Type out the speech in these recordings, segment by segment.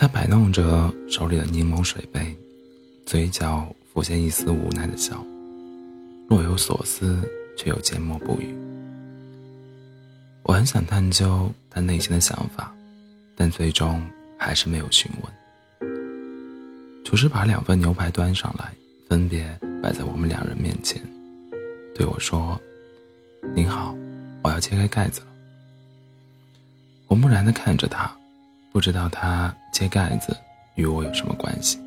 他摆弄着手里的柠檬水杯，嘴角浮现一丝无奈的笑，若有所思，却又缄默不语。我很想探究他内心的想法，但最终还是没有询问。厨师把两份牛排端上来，分别摆在我们两人面前，对我说：“您好，我要揭开盖子了。”我木然地看着他。不知道他揭盖子与我有什么关系。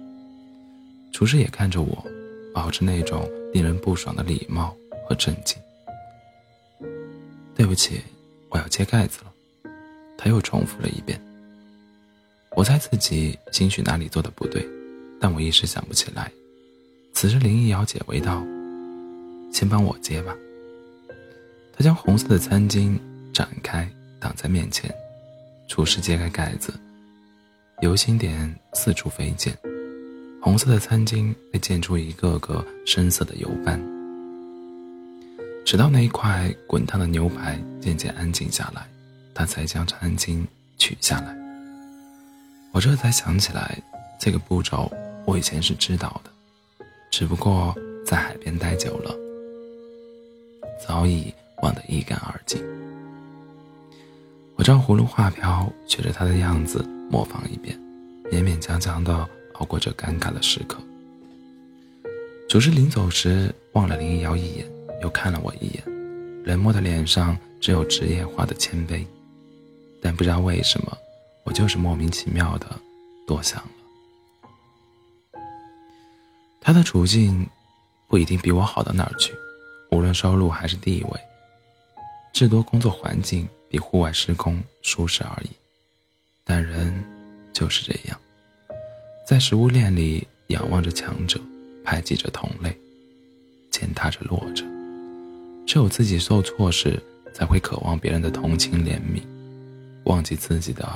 厨师也看着我，保持那种令人不爽的礼貌和震惊。对不起，我要揭盖子了。他又重复了一遍。我猜自己兴许哪里做的不对，但我一时想不起来。此时林一瑶解围道：“先帮我揭吧。”他将红色的餐巾展开挡在面前。厨师揭开盖子，油星点四处飞溅，红色的餐巾被溅出一个个深色的油斑。直到那一块滚烫的牛排渐渐安静下来，他才将餐巾取下来。我这才想起来，这个步骤我以前是知道的，只不过在海边待久了，早已忘得一干二净。我照葫芦画瓢，学着他的样子模仿一遍，勉勉强强的熬过这尴尬的时刻。厨师临走时望了林一瑶一眼，又看了我一眼，冷漠的脸上只有职业化的谦卑。但不知道为什么，我就是莫名其妙的多想了。他的处境不一定比我好到哪儿去，无论收入还是地位，至多工作环境。比户外施工舒适而已，但人就是这样，在食物链里仰望着强者，排挤着同类，践踏着弱者。只有自己受挫时，才会渴望别人的同情怜悯，忘记自己的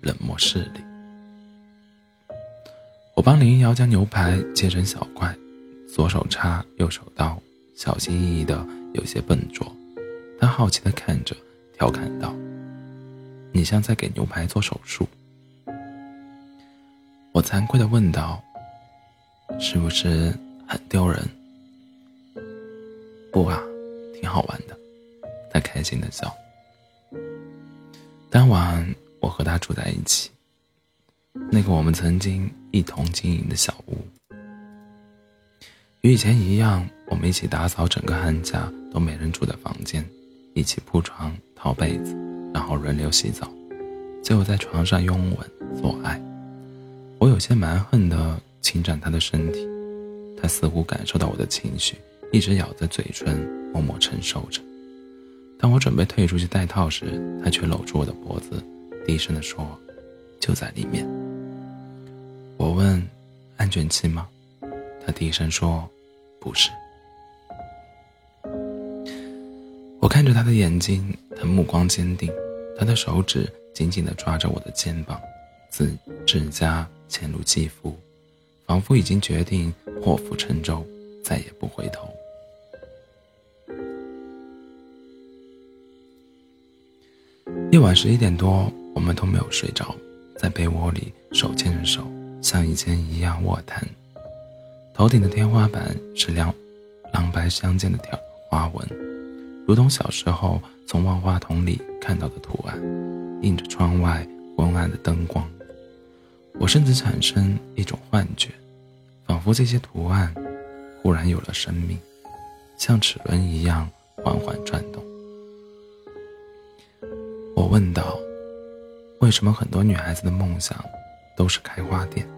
冷漠势力。我帮林瑶将牛排切成小块，左手叉，右手刀，小心翼翼的，有些笨拙。他好奇的看着。调侃道：“你像在给牛排做手术。”我惭愧的问道：“是不是很丢人？”“不啊，挺好玩的。”他开心的笑。当晚，我和他住在一起，那个我们曾经一同经营的小屋，与以前一样，我们一起打扫整个寒假都没人住的房间，一起铺床。套被子，然后轮流洗澡，最后在床上拥吻做爱。我有些蛮横的侵占他的身体，他似乎感受到我的情绪，一直咬着嘴唇，默默承受着。当我准备退出去戴套时，他却搂住我的脖子，低声地说：“就在里面。”我问：“安全期吗？”他低声说：“不是。”看着他的眼睛，他目光坚定，他的手指紧紧地抓着我的肩膀，自指甲嵌入肌肤，仿佛已经决定破釜沉舟，再也不回头。夜晚十一点多，我们都没有睡着，在被窝里手牵着手，像以前一样卧谈。头顶的天花板是两蓝白相间的条花纹。如同小时候从万花筒里看到的图案，映着窗外昏暗的灯光。我甚至产生一种幻觉，仿佛这些图案忽然有了生命，像齿轮一样缓缓转动。我问道：“为什么很多女孩子的梦想都是开花店？”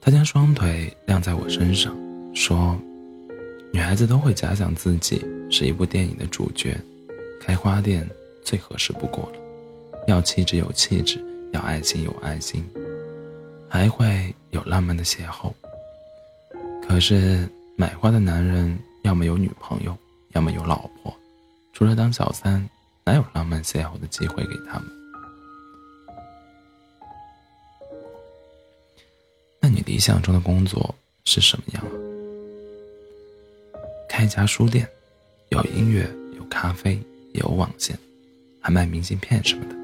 他将双腿晾在我身上，说。女孩子都会假想自己是一部电影的主角，开花店最合适不过了。要气质有气质，要爱心有爱心，还会有浪漫的邂逅。可是买花的男人要么有女朋友，要么有老婆，除了当小三，哪有浪漫邂逅的机会给他们？那你理想中的工作是什么样啊？开家书店，有音乐，有咖啡，有网线，还卖明信片什么的。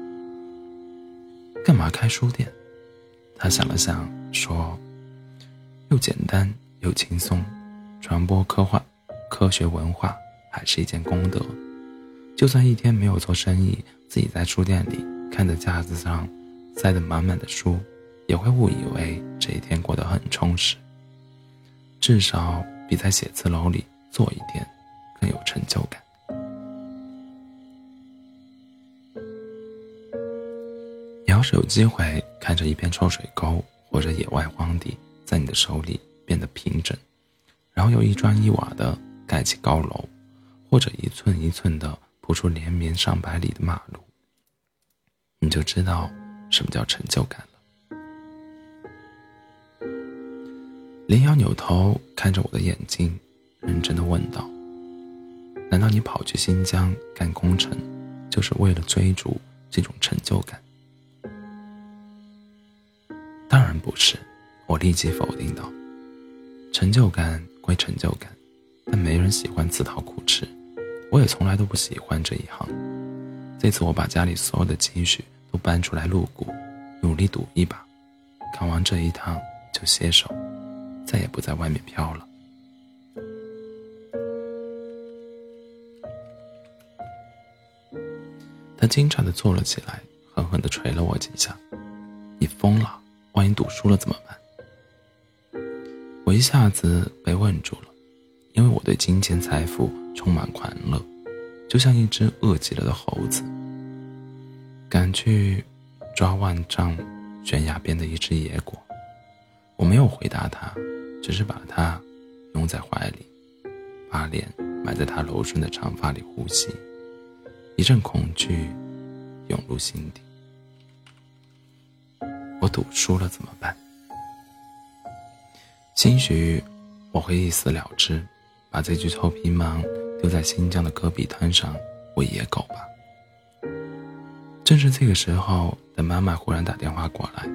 干嘛开书店？他想了想，说：“又简单又轻松，传播科幻、科学文化还是一件功德。就算一天没有做生意，自己在书店里看着架子上塞得满满的书，也会误以为这一天过得很充实。至少比在写字楼里做一点更有成就感。”你要是有机会看着一片臭水沟或者野外荒地在你的手里变得平整，然后又一砖一瓦的盖起高楼，或者一寸一寸的铺出连绵上百里的马路，你就知道什么叫成就感了。林瑶扭头看着我的眼睛，认真的问道：“难道你跑去新疆干工程，就是为了追逐这种成就感？”当然不是，我立即否定道。成就感归成就感，但没人喜欢自讨苦吃，我也从来都不喜欢这一行。这次我把家里所有的积蓄都搬出来入股，努力赌一把，干完这一趟就歇手，再也不在外面飘了。他惊诧地坐了起来，狠狠地捶了我几下：“你疯了！”万一赌输了怎么办？我一下子被问住了，因为我对金钱财富充满狂热，就像一只饿极了的猴子，赶去抓万丈悬崖边的一只野果。我没有回答他，只是把他拥在怀里，把脸埋在他柔顺的长发里呼吸，一阵恐惧涌入心底。我赌输了怎么办？兴许我会一死了之，把这具臭皮囊丢在新疆的戈壁滩上喂野狗吧。正是这个时候，等妈妈忽然打电话过来，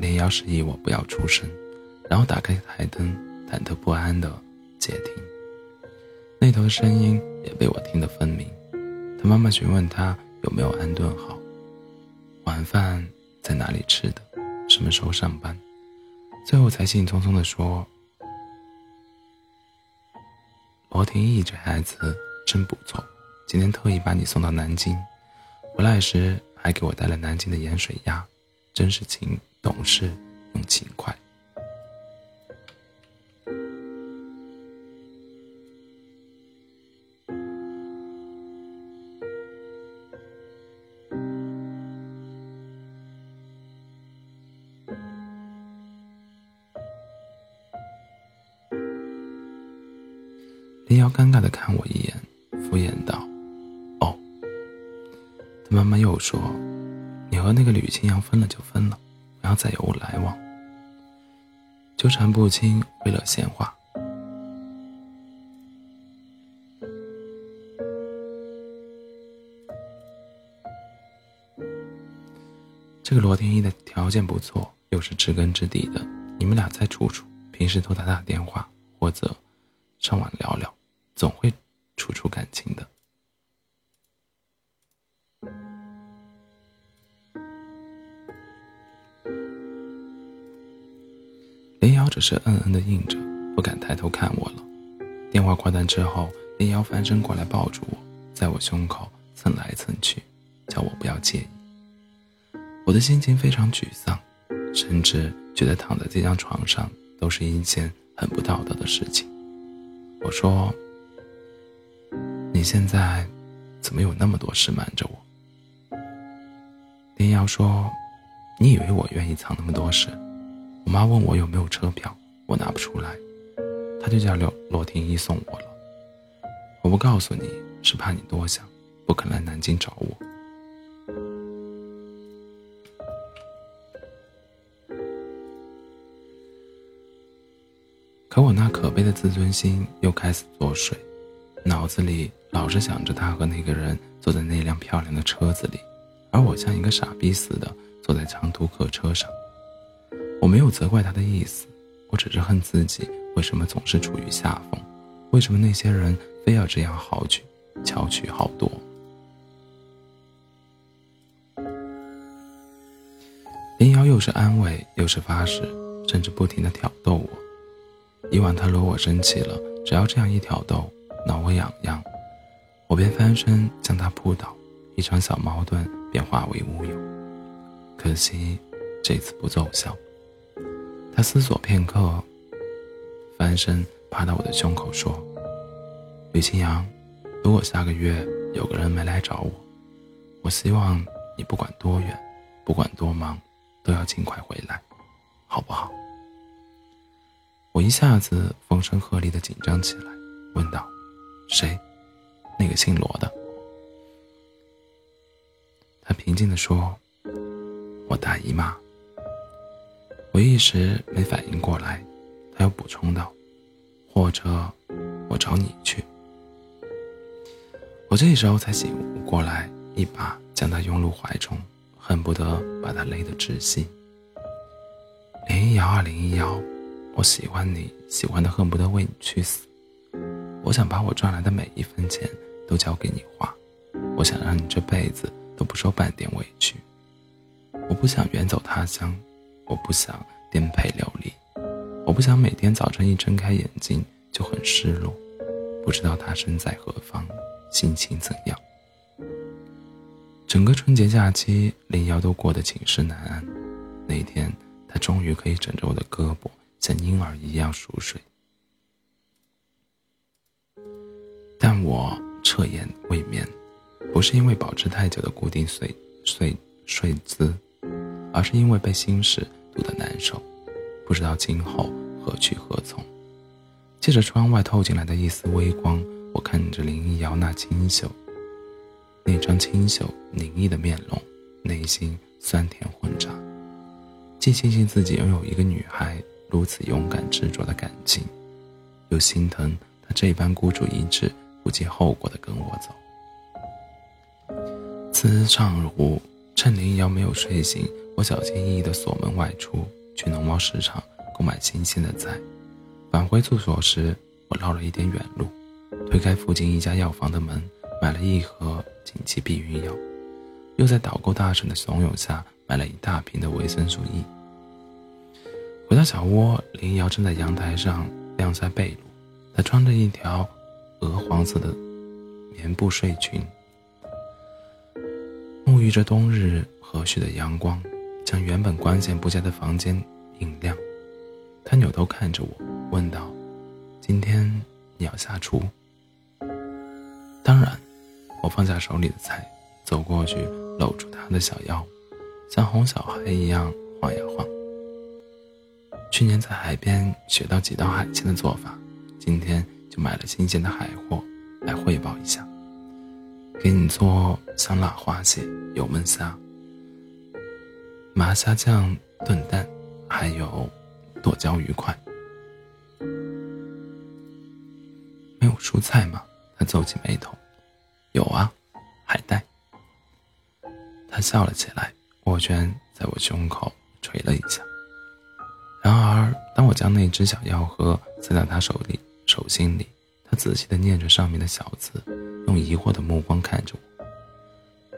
连瑶示意我不要出声，然后打开台灯，忐忑不安的接听。那头的声音也被我听得分明。妈妈询问他有没有安顿好，晚饭。在哪里吃的？什么时候上班？最后才兴冲冲地说：“罗廷义这孩子真不错，今天特意把你送到南京，回来时还给我带了南京的盐水鸭，真是情懂事用情一眼，敷衍道：“哦。”他慢慢又说：“你和那个吕清扬分了就分了，不要再有来往，纠缠不清，为了闲话。”这个罗天一的条件不错，又是知根知底的，你们俩再处处，平时多打打电话，或者上网聊聊。总会处处感情的。林瑶只是嗯嗯的应着，不敢抬头看我了。电话挂断之后，林瑶翻身过来抱住我，在我胸口蹭来蹭去，叫我不要介意。我的心情非常沮丧，甚至觉得躺在这张床上都是一件很不道德的事情。我说。你现在怎么有那么多事瞒着我？林瑶说：“你以为我愿意藏那么多事？我妈问我有没有车票，我拿不出来，她就叫罗罗廷一送我了。我不告诉你是怕你多想，不肯来南京找我。可我那可悲的自尊心又开始作祟，脑子里……”老是想着他和那个人坐在那辆漂亮的车子里，而我像一个傻逼似的坐在长途客车上。我没有责怪他的意思，我只是恨自己为什么总是处于下风，为什么那些人非要这样豪取、巧取豪夺。林瑶又是安慰，又是发誓，甚至不停的挑逗我。以往他惹我生气了，只要这样一挑逗，挠我痒痒，我便翻身将他扑倒，一场小矛盾便化为乌有。可惜这次不奏效。他思索片刻，翻身趴到我的胸口说：“吕清扬，如果下个月有个人没来找我，我希望你不管多远，不管多忙，都要尽快回来，好不好？”我一下子风声鹤唳的紧张起来，问道：“谁？那个姓罗的？”他平静的说：“我大姨妈。”我一时没反应过来，他又补充道：“或者我找你去。”我这时候才醒悟过来，一把将他拥入怀中，恨不得把他勒得窒息。林一瑶啊，林一瑶。我喜欢你，喜欢的恨不得为你去死。我想把我赚来的每一分钱都交给你花，我想让你这辈子都不受半点委屈。我不想远走他乡，我不想颠沛流离，我不想每天早晨一睁开眼睛就很失落，不知道他身在何方，心情怎样。整个春节假期，林瑶都过得寝食难安。那天，他终于可以枕着我的胳膊。像婴儿一样熟睡，但我彻夜未眠，不是因为保持太久的固定睡睡睡姿，而是因为被心事堵得难受，不知道今后何去何从。借着窗外透进来的一丝微光，我看着林一瑶那清秀、那张清秀凝毅的面容，内心酸甜混杂，既庆幸自己拥有一个女孩。如此勇敢执着的感情，又心疼她这般孤注一掷、不计后果的跟我走。次日上午，趁林瑶没有睡醒，我小心翼翼地锁门外出，去农贸市场购买新鲜的菜。返回住所时，我绕了一点远路，推开附近一家药房的门，买了一盒紧急避孕药，又在导购大婶的怂恿下，买了一大瓶的维生素 E。回到小窝，林瑶正在阳台上晾晒被褥。她穿着一条鹅黄色的棉布睡裙，沐浴着冬日和煦的阳光，将原本光线不佳的房间映亮。他扭头看着我，问道：“今天你要下厨？”“当然。”我放下手里的菜，走过去搂住她的小腰，像哄小孩一样晃呀晃。去年在海边学到几道海鲜的做法，今天就买了新鲜的海货来汇报一下。给你做香辣花蟹、油焖虾、麻虾酱炖蛋，还有剁椒鱼块。没有蔬菜吗？他皱起眉头。有啊，海带。他笑了起来，握拳在我胸口捶了一下。然而，当我将那只小药盒塞到他手里手心里，他仔细地念着上面的小字，用疑惑的目光看着我。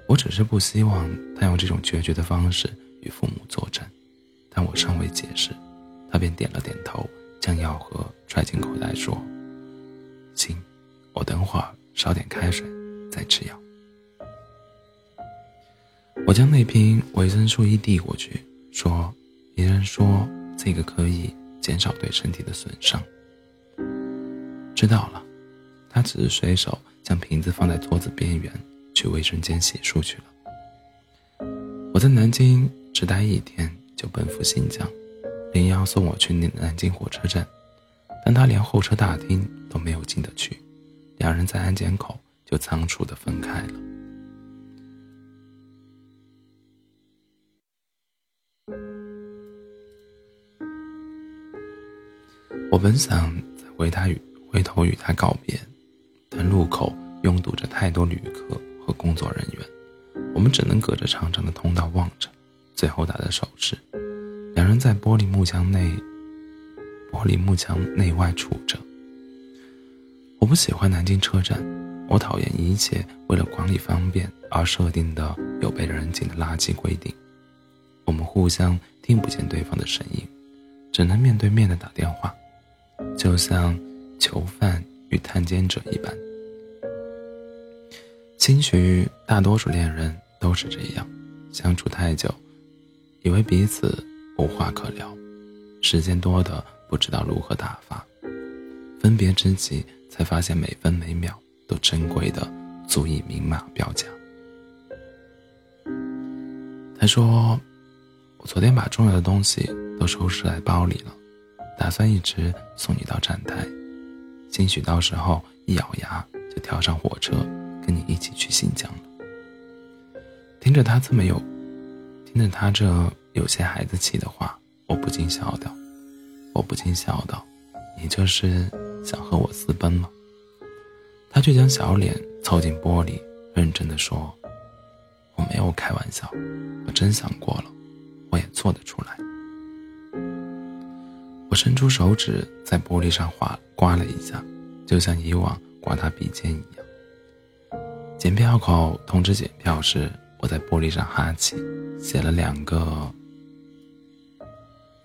我只是不希望他用这种决绝的方式与父母作战，但我尚未解释，他便点了点头，将药盒揣进口袋，说：“行，我等会儿烧点开水再吃药。”我将那瓶维生素 E 递过去，说：“医生说。”这个可以减少对身体的损伤。知道了，他只是随手将瓶子放在桌子边缘，去卫生间洗漱去了。我在南京只待一天，就奔赴新疆。林瑶送我去南京火车站，但他连候车大厅都没有进得去，两人在安检口就仓促地分开了。我本想再回他与回头与他告别，但路口拥堵着太多旅客和工作人员，我们只能隔着长长的通道望着，最后打的手势。两人在玻璃幕墙内，玻璃幕墙内外处着。我不喜欢南京车站，我讨厌一切为了管理方便而设定的有悖人情的垃圾规定。我们互相听不见对方的声音，只能面对面的打电话，就像囚犯与探监者一般。兴许大多数恋人都是这样，相处太久，以为彼此无话可聊，时间多的不知道如何打发，分别之际才发现每分每秒都珍贵的足以明码标价。他说：“我昨天把重要的东西都收拾在包里了，打算一直送你到站台，兴许到时候一咬牙就跳上火车。”跟你一起去新疆了。听着他这么有，听着他这有些孩子气的话，我不禁笑道：“我不禁笑道，你就是想和我私奔吗？”他却将小脸凑近玻璃，认真的说：“我没有开玩笑，我真想过了，我也做得出来。”伸出手指在玻璃上划刮了一下，就像以往刮他鼻尖一样。检票口通知检票时，我在玻璃上哈气，写了两个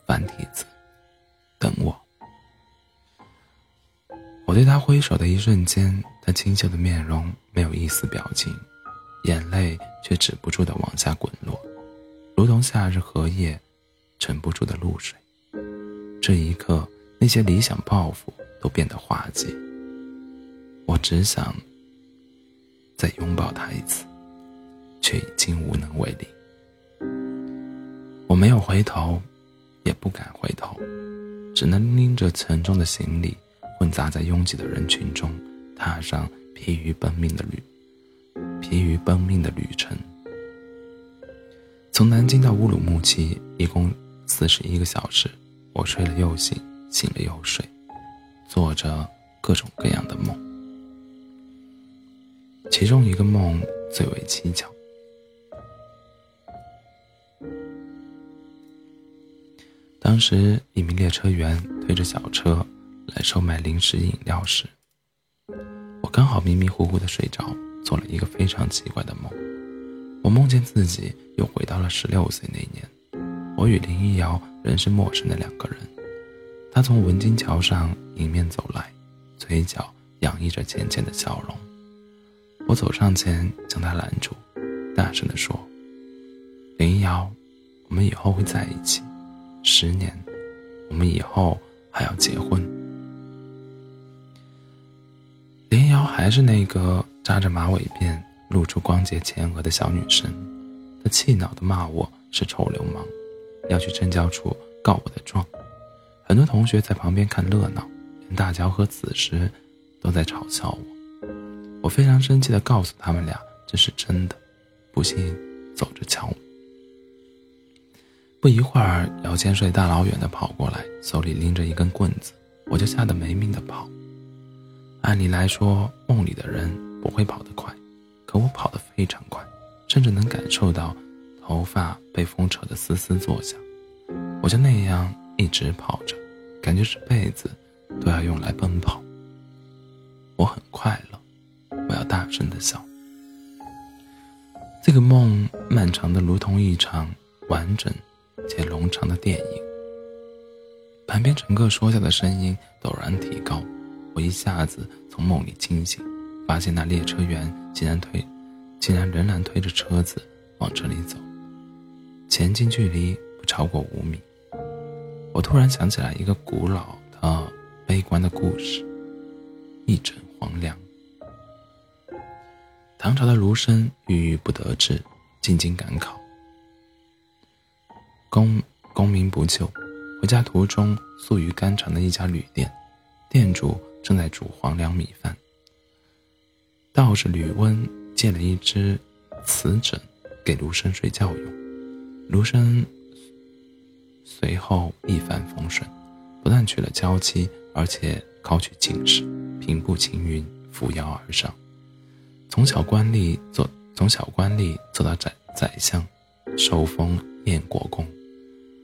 繁体字：“等我。”我对他挥手的一瞬间，他清秀的面容没有一丝表情，眼泪却止不住的往下滚落，如同夏日荷叶沉不住的露水。这一刻，那些理想抱负都变得滑稽。我只想。再拥抱他一次，却已经无能为力。我没有回头，也不敢回头，只能拎着沉重的行李，混杂在拥挤的人群中，踏上疲于奔命的旅，疲于奔命的旅程。从南京到乌鲁木齐，一共四十一个小时，我睡了又醒，醒了又睡，做着各种各样的梦。其中一个梦最为蹊跷。当时，一名列车员推着小车来售卖零食饮料时，我刚好迷迷糊糊的睡着，做了一个非常奇怪的梦。我梦见自己又回到了十六岁那年，我与林一瑶仍是陌生的两个人。他从文津桥上迎面走来，嘴角洋溢着浅浅的笑容。我走上前将他拦住，大声地说：“林瑶，我们以后会在一起，十年，我们以后还要结婚。”林瑶还是那个扎着马尾辫、露出光洁前额的小女生，她气恼地骂我是臭流氓，要去政教处告我的状。很多同学在旁边看热闹，连大乔和子时都在嘲笑我。我非常生气地告诉他们俩：“这是真的，不信走着瞧。”不一会儿，姚千岁大老远地跑过来，手里拎着一根棍子，我就吓得没命地跑。按理来说，梦里的人不会跑得快，可我跑得非常快，甚至能感受到头发被风扯得嘶嘶作响。我就那样一直跑着，感觉这辈子都要用来奔跑。我很快乐。我要大声的笑。这个梦漫长的如同一场完整且冗长的电影。旁边乘客说笑的声音陡然提高，我一下子从梦里惊醒，发现那列车员竟然推，竟然仍然推着车子往这里走，前进距离不超过五米。我突然想起来一个古老的悲观的故事，一枕黄粱。唐朝的儒生郁郁不得志，进京赶考，功功名不就。回家途中，宿于甘城的一家旅店，店主正在煮黄粱米饭。道士吕温借了一只瓷枕给卢生睡觉用，卢生随后一帆风顺，不但娶了娇妻，而且考取进士，平步青云，扶摇而上。从小官吏做，从小官吏做到宰宰相，受封燕国公，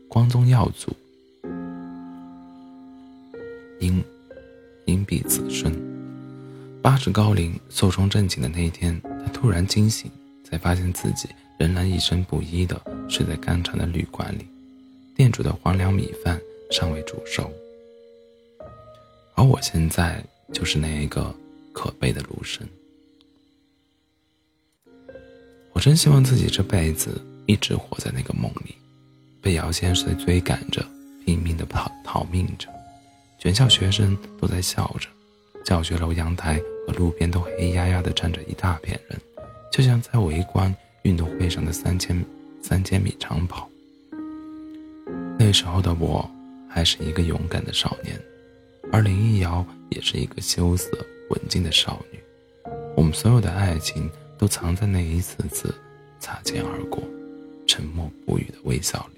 光宗耀祖，因因必子孙。八十高龄寿终正寝的那一天，他突然惊醒，才发现自己仍然一身布衣的睡在干柴的旅馆里，店主的黄粱米饭尚未煮熟。而我现在就是那一个可悲的卢生。我真希望自己这辈子一直活在那个梦里，被姚先生追赶着，拼命的逃逃命着，全校学生都在笑着，教学楼阳台和路边都黑压压的站着一大片人，就像在围观运动会上的三千三千米长跑。那时候的我还是一个勇敢的少年，而林忆瑶也是一个羞涩文静的少女，我们所有的爱情。都藏在那一次次擦肩而过、沉默不语的微笑里。